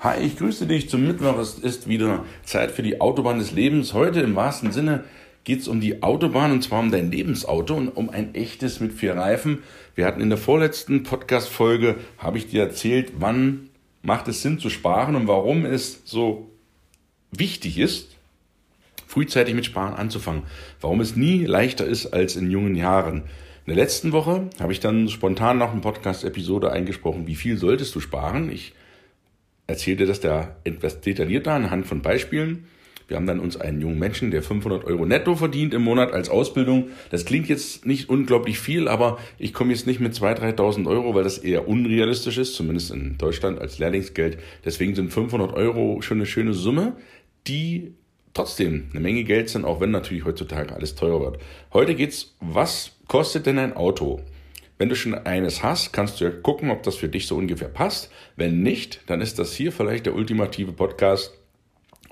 Hi, ich grüße dich zum Mittwoch. Es ist wieder Zeit für die Autobahn des Lebens. Heute im wahrsten Sinne geht es um die Autobahn und zwar um dein Lebensauto und um ein echtes mit vier Reifen. Wir hatten in der vorletzten Podcast-Folge, habe ich dir erzählt, wann macht es Sinn zu sparen und warum es so wichtig ist, frühzeitig mit Sparen anzufangen. Warum es nie leichter ist als in jungen Jahren. In der letzten Woche habe ich dann spontan nach einer Podcast-Episode eingesprochen, wie viel solltest du sparen. Ich erzählte das da etwas detaillierter anhand von Beispielen. Wir haben dann uns einen jungen Menschen, der 500 Euro netto verdient im Monat als Ausbildung. Das klingt jetzt nicht unglaublich viel, aber ich komme jetzt nicht mit 2.000, 3.000 Euro, weil das eher unrealistisch ist, zumindest in Deutschland als Lehrlingsgeld. Deswegen sind 500 Euro schon eine schöne Summe, die trotzdem eine Menge Geld sind, auch wenn natürlich heutzutage alles teurer wird. Heute geht's, was kostet denn ein Auto? Wenn du schon eines hast, kannst du ja gucken, ob das für dich so ungefähr passt. Wenn nicht, dann ist das hier vielleicht der ultimative Podcast,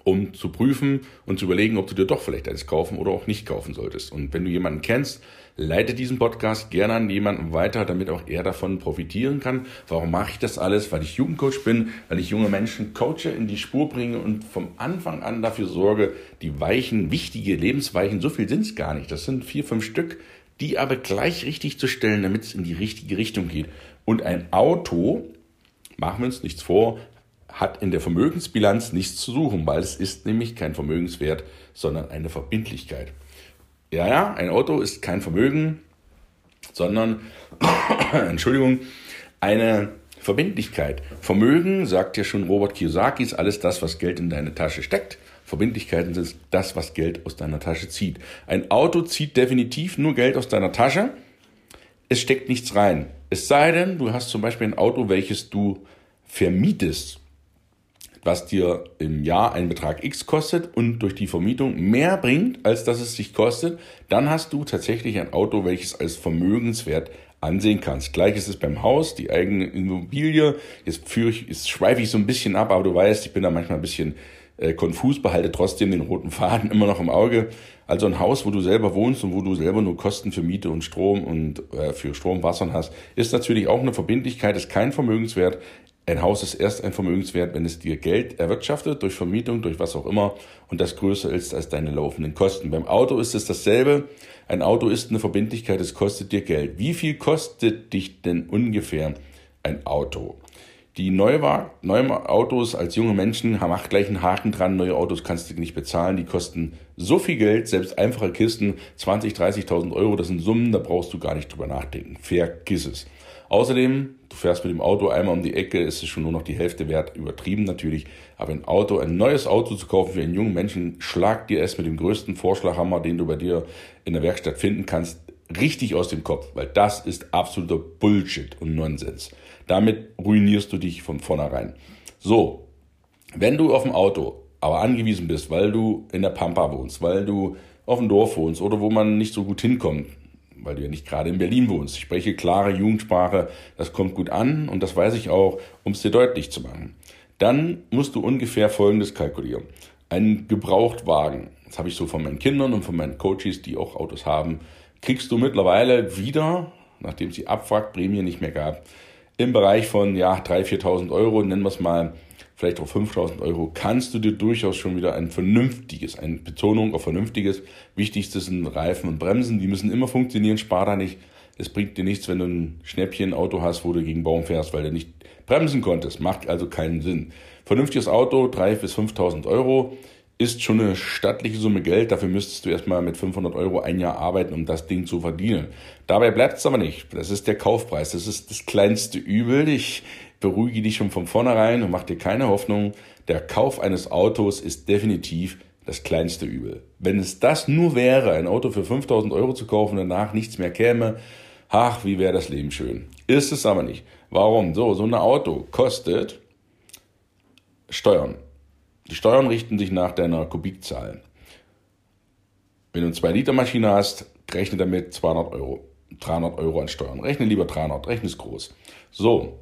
um zu prüfen und zu überlegen, ob du dir doch vielleicht eines kaufen oder auch nicht kaufen solltest. Und wenn du jemanden kennst, leite diesen Podcast gerne an jemanden weiter, damit auch er davon profitieren kann. Warum mache ich das alles? Weil ich Jugendcoach bin, weil ich junge Menschen coache, in die Spur bringe und vom Anfang an dafür sorge, die Weichen, wichtige Lebensweichen, so viel sind es gar nicht. Das sind vier, fünf Stück, die aber gleich richtig zu stellen, damit es in die richtige Richtung geht. Und ein Auto, machen wir uns nichts vor, hat in der Vermögensbilanz nichts zu suchen, weil es ist nämlich kein Vermögenswert, sondern eine Verbindlichkeit. Ja, ja, ein Auto ist kein Vermögen, sondern, Entschuldigung, eine Verbindlichkeit. Vermögen, sagt ja schon Robert Kiyosaki, ist alles das, was Geld in deine Tasche steckt. Verbindlichkeiten sind das, was Geld aus deiner Tasche zieht. Ein Auto zieht definitiv nur Geld aus deiner Tasche. Es steckt nichts rein. Es sei denn, du hast zum Beispiel ein Auto, welches du vermietest, was dir im Jahr einen Betrag X kostet und durch die Vermietung mehr bringt, als dass es sich kostet, dann hast du tatsächlich ein Auto, welches als vermögenswert ansehen kannst. Gleich ist es beim Haus, die eigene Immobilie. Jetzt führe ich, jetzt schweife ich so ein bisschen ab, aber du weißt, ich bin da manchmal ein bisschen äh, konfus, behalte trotzdem den roten Faden immer noch im Auge. Also ein Haus, wo du selber wohnst und wo du selber nur Kosten für Miete und Strom und äh, für Strom, Wasser hast, ist natürlich auch eine Verbindlichkeit, ist kein Vermögenswert. Ein Haus ist erst ein Vermögenswert, wenn es dir Geld erwirtschaftet, durch Vermietung, durch was auch immer, und das größer ist als deine laufenden Kosten. Beim Auto ist es dasselbe. Ein Auto ist eine Verbindlichkeit, es kostet dir Geld. Wie viel kostet dich denn ungefähr ein Auto? Die Neuwagen, neue Autos als junge Menschen haben auch gleich einen Haken dran. Neue Autos kannst du nicht bezahlen. Die kosten so viel Geld, selbst einfache Kisten, 20, 30.000 Euro. Das sind Summen, da brauchst du gar nicht drüber nachdenken. Vergiss es. Außerdem, du fährst mit dem Auto einmal um die Ecke, ist es schon nur noch die Hälfte wert. Übertrieben natürlich. Aber ein Auto, ein neues Auto zu kaufen für einen jungen Menschen, schlag dir es mit dem größten Vorschlaghammer, den du bei dir in der Werkstatt finden kannst, richtig aus dem Kopf. Weil das ist absoluter Bullshit und Nonsens. Damit ruinierst du dich von vornherein. So, wenn du auf dem Auto aber angewiesen bist, weil du in der Pampa wohnst, weil du auf dem Dorf wohnst oder wo man nicht so gut hinkommt, weil du ja nicht gerade in Berlin wohnst. Ich spreche klare Jugendsprache, das kommt gut an und das weiß ich auch, um es dir deutlich zu machen. Dann musst du ungefähr Folgendes kalkulieren. Ein Gebrauchtwagen, das habe ich so von meinen Kindern und von meinen Coaches, die auch Autos haben, kriegst du mittlerweile wieder, nachdem es die Abwrackprämie nicht mehr gab, im Bereich von ja, 3.000, 4.000 Euro, nennen wir es mal, vielleicht auch 5.000 Euro, kannst du dir durchaus schon wieder ein vernünftiges, eine Betonung auf vernünftiges, wichtigstes sind Reifen und Bremsen, die müssen immer funktionieren, spar da nicht. Es bringt dir nichts, wenn du ein Schnäppchen-Auto hast, wo du gegen Baum fährst, weil du nicht bremsen konntest. Macht also keinen Sinn. Vernünftiges Auto, 3.000 bis 5.000 Euro ist schon eine stattliche Summe Geld. Dafür müsstest du erstmal mit 500 Euro ein Jahr arbeiten, um das Ding zu verdienen. Dabei bleibt es aber nicht. Das ist der Kaufpreis. Das ist das kleinste Übel. Ich beruhige dich schon von vornherein und mach dir keine Hoffnung. Der Kauf eines Autos ist definitiv das kleinste Übel. Wenn es das nur wäre, ein Auto für 5000 Euro zu kaufen und danach nichts mehr käme, ach, wie wäre das Leben schön. Ist es aber nicht. Warum? So, so ein Auto kostet Steuern. Die Steuern richten sich nach deiner Kubikzahl. Wenn du eine 2-Liter-Maschine hast, rechne damit 200 Euro. 300 Euro an Steuern. Rechne lieber 300, rechne es groß. So,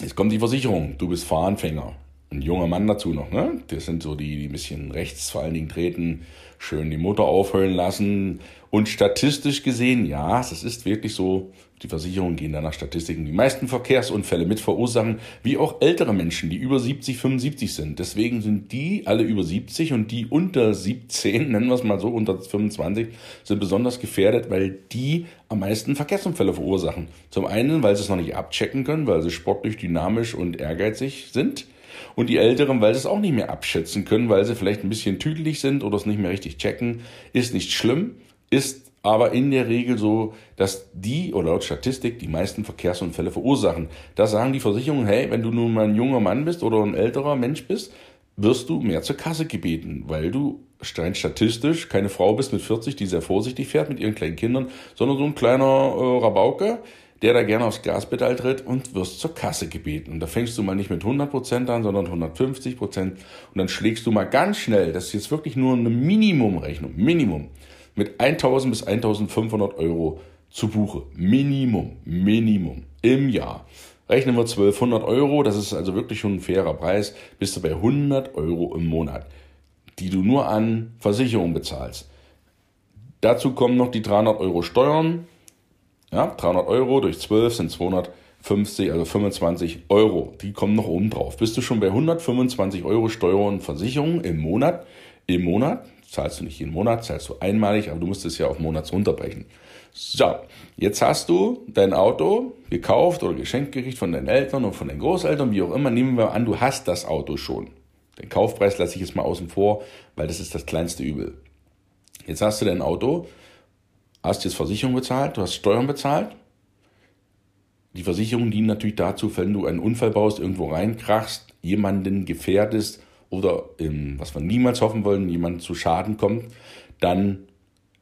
jetzt kommt die Versicherung. Du bist Fahranfänger. Ein junger Mann dazu noch, ne? Das sind so die, die ein bisschen rechts vor allen Dingen treten, schön die Motor aufheulen lassen. Und statistisch gesehen, ja, das ist wirklich so, die Versicherungen gehen da nach Statistiken. Die meisten Verkehrsunfälle mit verursachen, wie auch ältere Menschen, die über 70, 75 sind. Deswegen sind die alle über 70 und die unter 17, nennen wir es mal so, unter 25, sind besonders gefährdet, weil die am meisten Verkehrsunfälle verursachen. Zum einen, weil sie es noch nicht abchecken können, weil sie sportlich, dynamisch und ehrgeizig sind. Und die Älteren, weil sie es auch nicht mehr abschätzen können, weil sie vielleicht ein bisschen tüdelig sind oder es nicht mehr richtig checken. Ist nicht schlimm, ist aber in der Regel so, dass die oder laut Statistik die meisten Verkehrsunfälle verursachen. Da sagen die Versicherungen, hey, wenn du nun mal ein junger Mann bist oder ein älterer Mensch bist, wirst du mehr zur Kasse gebeten, weil du rein statistisch keine Frau bist mit 40, die sehr vorsichtig fährt mit ihren kleinen Kindern, sondern so ein kleiner äh, Rabauke, der da gerne aufs Gaspedal tritt und wirst zur Kasse gebeten. Und da fängst du mal nicht mit 100% an, sondern 150% und dann schlägst du mal ganz schnell, das ist jetzt wirklich nur eine Minimumrechnung, Minimum, mit 1000 bis 1500 Euro zu Buche. Minimum, Minimum im Jahr. Rechnen wir 1200 Euro, das ist also wirklich schon ein fairer Preis, bist du bei 100 Euro im Monat, die du nur an Versicherung bezahlst. Dazu kommen noch die 300 Euro Steuern. Ja, 300 Euro durch 12 sind 250, also 25 Euro. Die kommen noch oben drauf. Bist du schon bei 125 Euro Steuer und Versicherung im Monat? Im Monat zahlst du nicht jeden Monat, zahlst du einmalig, aber du musst es ja auf Monats runterbrechen. So, jetzt hast du dein Auto gekauft oder geschenkt gekriegt von deinen Eltern und von deinen Großeltern, wie auch immer. Nehmen wir an, du hast das Auto schon. Den Kaufpreis lasse ich jetzt mal außen vor, weil das ist das kleinste Übel. Jetzt hast du dein Auto, hast jetzt Versicherung bezahlt, du hast Steuern bezahlt. Die Versicherungen dienen natürlich dazu, wenn du einen Unfall baust, irgendwo reinkrachst, jemanden gefährdest oder in, was wir niemals hoffen wollen, jemand zu Schaden kommt, dann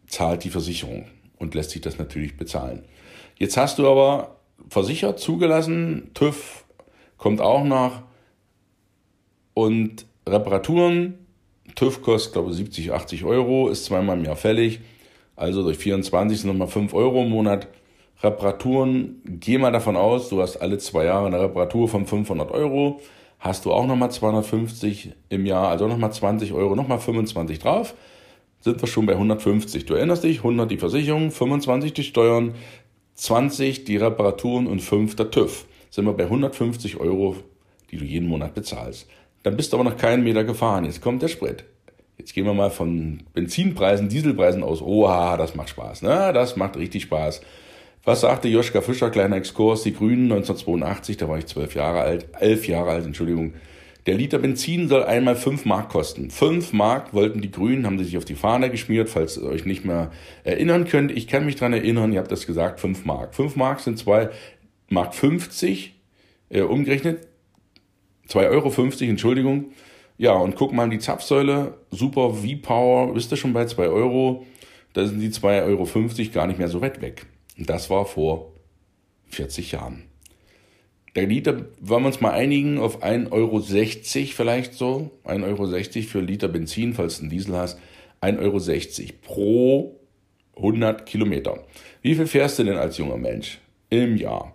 zahlt die Versicherung und lässt sich das natürlich bezahlen. Jetzt hast du aber versichert, zugelassen, TÜV kommt auch nach und Reparaturen, TÜV kostet glaube ich 70, 80 Euro, ist zweimal im Jahr fällig, also durch 24 sind nochmal 5 Euro im Monat. Reparaturen, geh mal davon aus, du hast alle zwei Jahre eine Reparatur von 500 Euro hast du auch nochmal 250 im Jahr, also nochmal 20 Euro, nochmal 25 drauf, sind wir schon bei 150. Du erinnerst dich, 100 die Versicherung, 25 die Steuern, 20 die Reparaturen und 5 der TÜV. Sind wir bei 150 Euro, die du jeden Monat bezahlst. Dann bist du aber noch keinen Meter gefahren. Jetzt kommt der Sprit. Jetzt gehen wir mal von Benzinpreisen, Dieselpreisen aus. Oha, das macht Spaß. Ne? Das macht richtig Spaß. Was sagte Joschka Fischer, kleiner Exkurs, die Grünen 1982, da war ich zwölf Jahre alt, elf Jahre alt, Entschuldigung. Der Liter Benzin soll einmal fünf Mark kosten. Fünf Mark wollten die Grünen, haben sie sich auf die Fahne geschmiert, falls ihr euch nicht mehr erinnern könnt. Ich kann mich dran erinnern, ihr habt das gesagt, fünf Mark. Fünf Mark sind zwei Mark 50, äh, umgerechnet, zwei Euro 50, Entschuldigung. Ja, und guck mal die Zapfsäule, super V-Power, wisst ihr schon bei zwei Euro, da sind die zwei Euro 50 gar nicht mehr so weit weg. Das war vor 40 Jahren. Der Liter, wollen wir uns mal einigen, auf 1,60 Euro vielleicht so, 1,60 Euro für Liter Benzin, falls du einen Diesel hast, 1,60 Euro pro 100 Kilometer. Wie viel fährst du denn als junger Mensch im Jahr?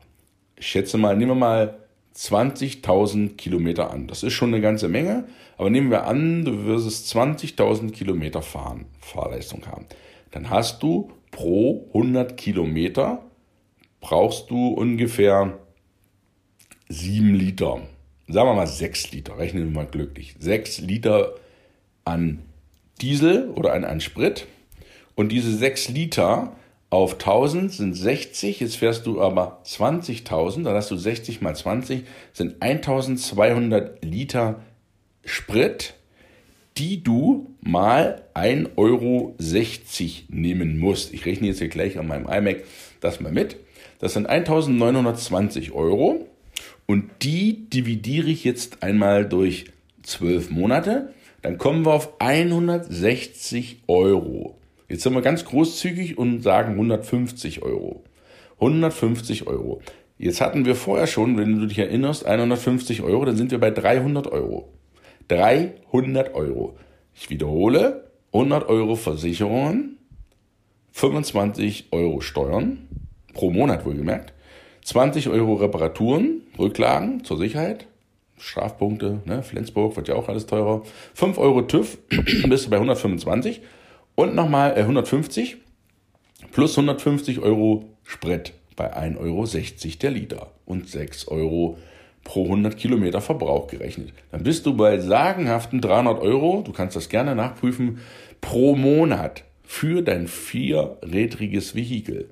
Ich schätze mal, nehmen wir mal 20.000 Kilometer an. Das ist schon eine ganze Menge, aber nehmen wir an, du wirst 20.000 Kilometer fahren, Fahrleistung haben. Dann hast du pro 100 Kilometer brauchst du ungefähr 7 Liter. Sagen wir mal 6 Liter, rechnen wir mal glücklich. 6 Liter an Diesel oder an, an Sprit. Und diese 6 Liter auf 1000 sind 60, jetzt fährst du aber 20.000, dann hast du 60 mal 20, sind 1200 Liter Sprit die du mal 1,60 Euro nehmen musst. Ich rechne jetzt hier gleich an meinem iMac das mal mit. Das sind 1920 Euro und die dividiere ich jetzt einmal durch 12 Monate. Dann kommen wir auf 160 Euro. Jetzt sind wir ganz großzügig und sagen 150 Euro. 150 Euro. Jetzt hatten wir vorher schon, wenn du dich erinnerst, 150 Euro, dann sind wir bei 300 Euro. 300 Euro. Ich wiederhole, 100 Euro Versicherungen, 25 Euro Steuern, pro Monat wohlgemerkt, 20 Euro Reparaturen, Rücklagen zur Sicherheit, Strafpunkte, ne? Flensburg wird ja auch alles teurer. 5 Euro TÜV, bist du bei 125 und nochmal äh, 150 plus 150 Euro Sprit bei 1,60 Euro der Liter und 6 Euro pro 100 Kilometer Verbrauch gerechnet. Dann bist du bei sagenhaften 300 Euro, du kannst das gerne nachprüfen, pro Monat für dein vierrädriges Vehikel.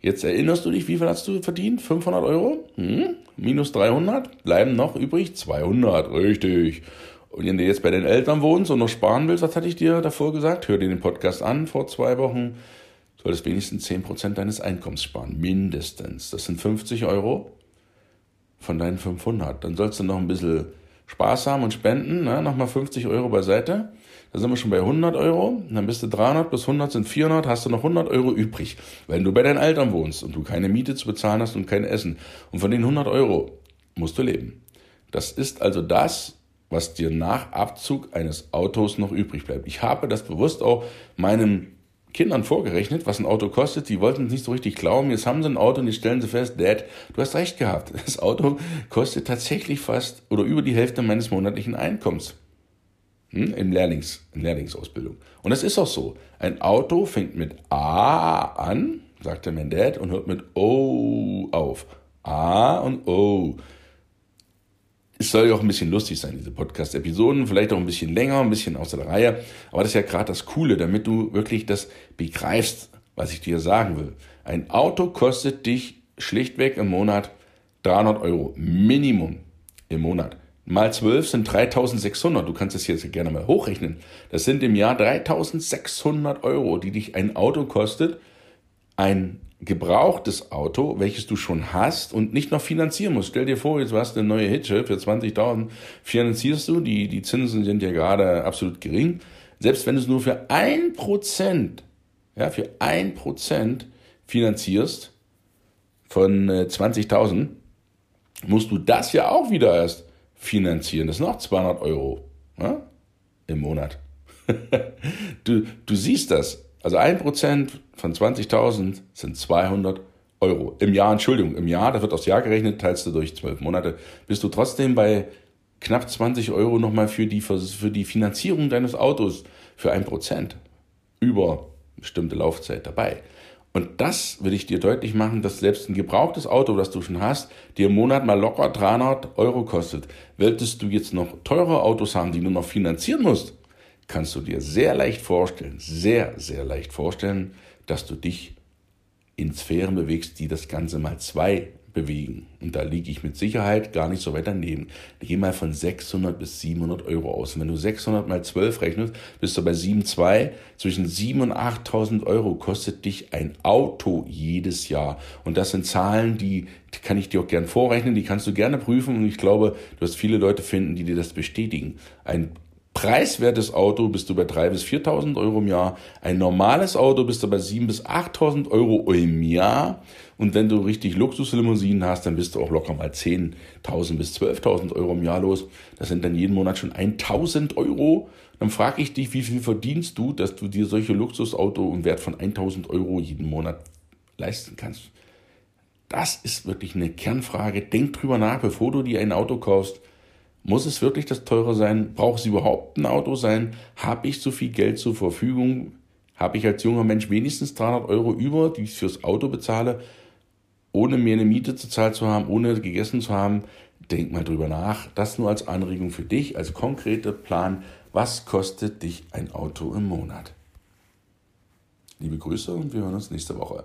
Jetzt erinnerst du dich, wie viel hast du verdient? 500 Euro? Hm? Minus 300? Bleiben noch übrig 200, richtig. Und wenn du jetzt bei den Eltern wohnst und noch sparen willst, was hatte ich dir davor gesagt? Hör dir den Podcast an vor zwei Wochen. Du solltest wenigstens 10% deines Einkommens sparen. Mindestens. Das sind 50 Euro von deinen 500. Dann sollst du noch ein bisschen Spaß haben und spenden. Ne? Nochmal 50 Euro beiseite. Da sind wir schon bei 100 Euro. Dann bist du 300 plus 100 sind 400. Hast du noch 100 Euro übrig. Wenn du bei deinen Eltern wohnst und du keine Miete zu bezahlen hast und kein Essen. Und von den 100 Euro musst du leben. Das ist also das, was dir nach Abzug eines Autos noch übrig bleibt. Ich habe das bewusst auch meinen Kindern vorgerechnet, was ein Auto kostet. Die wollten es nicht so richtig glauben. Jetzt haben sie ein Auto und jetzt stellen sie fest, Dad, du hast recht gehabt. Das Auto kostet tatsächlich fast oder über die Hälfte meines monatlichen Einkommens hm, in, Lehrlings, in Lehrlingsausbildung. Und das ist auch so. Ein Auto fängt mit A an, sagte mein Dad, und hört mit O auf. A und O. Es soll ja auch ein bisschen lustig sein, diese Podcast-Episoden, vielleicht auch ein bisschen länger, ein bisschen aus der Reihe. Aber das ist ja gerade das Coole, damit du wirklich das begreifst, was ich dir sagen will. Ein Auto kostet dich schlichtweg im Monat 300 Euro. Minimum im Monat. Mal 12 sind 3600. Du kannst es jetzt gerne mal hochrechnen. Das sind im Jahr 3600 Euro, die dich ein Auto kostet. Ein gebrauchtes Auto, welches du schon hast und nicht noch finanzieren musst. Stell dir vor, jetzt hast du eine neue Hitsche für 20.000, finanzierst du, die, die Zinsen sind ja gerade absolut gering. Selbst wenn du es nur für ein Prozent, ja, für ein Prozent finanzierst von 20.000, äh, musst du das ja auch wieder erst finanzieren. Das sind auch 200 Euro ja, im Monat. du, du siehst das. Also ein Prozent von 20.000 sind 200 Euro. Im Jahr, Entschuldigung, im Jahr, das wird aufs Jahr gerechnet, teilst du durch zwölf Monate, bist du trotzdem bei knapp 20 Euro nochmal für die, für die Finanzierung deines Autos für ein Prozent über bestimmte Laufzeit dabei. Und das will ich dir deutlich machen, dass selbst ein gebrauchtes Auto, das du schon hast, dir im Monat mal locker 300 Euro kostet. Wolltest du jetzt noch teure Autos haben, die du noch finanzieren musst, kannst du dir sehr leicht vorstellen, sehr, sehr leicht vorstellen, dass du dich in Sphären bewegst, die das Ganze mal zwei bewegen. Und da liege ich mit Sicherheit gar nicht so weit daneben. Ich gehe mal von 600 bis 700 Euro aus. Und wenn du 600 mal 12 rechnest, bist du bei 7,2. Zwischen 7 und 8.000 Euro kostet dich ein Auto jedes Jahr. Und das sind Zahlen, die kann ich dir auch gern vorrechnen, die kannst du gerne prüfen. Und ich glaube, du wirst viele Leute finden, die dir das bestätigen. Ein preiswertes Auto bist du bei 3.000 bis 4.000 Euro im Jahr. Ein normales Auto bist du bei 7.000 bis 8.000 Euro im Jahr. Und wenn du richtig Luxuslimousinen hast, dann bist du auch locker mal 10.000 bis 12.000 Euro im Jahr los. Das sind dann jeden Monat schon 1.000 Euro. Dann frage ich dich, wie viel verdienst du, dass du dir solche Luxusauto im Wert von 1.000 Euro jeden Monat leisten kannst? Das ist wirklich eine Kernfrage. Denk drüber nach, bevor du dir ein Auto kaufst muss es wirklich das teure sein? Braucht es überhaupt ein Auto sein? Habe ich so viel Geld zur Verfügung? Habe ich als junger Mensch wenigstens 300 Euro über, die ich fürs Auto bezahle, ohne mir eine Miete zu zahlen zu haben, ohne gegessen zu haben? Denk mal drüber nach. Das nur als Anregung für dich, als konkreter Plan. Was kostet dich ein Auto im Monat? Liebe Grüße und wir hören uns nächste Woche.